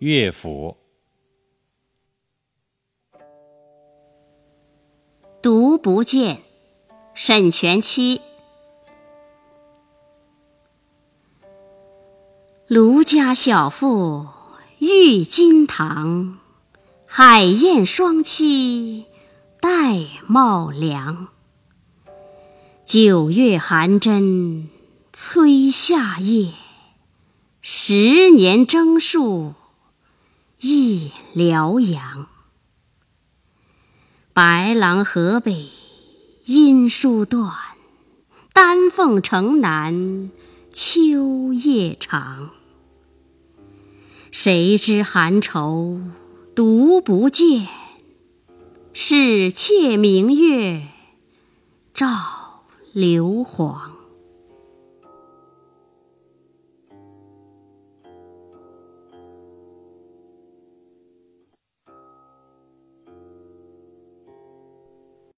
乐府。独不见，沈佺期。卢家小妇郁金堂，海燕双栖戴帽梁。九月寒针催夏夜，十年征戍忆辽阳。白狼河北音书断，丹凤城南秋夜长。谁知寒愁独不见，是妾明月照。流黄。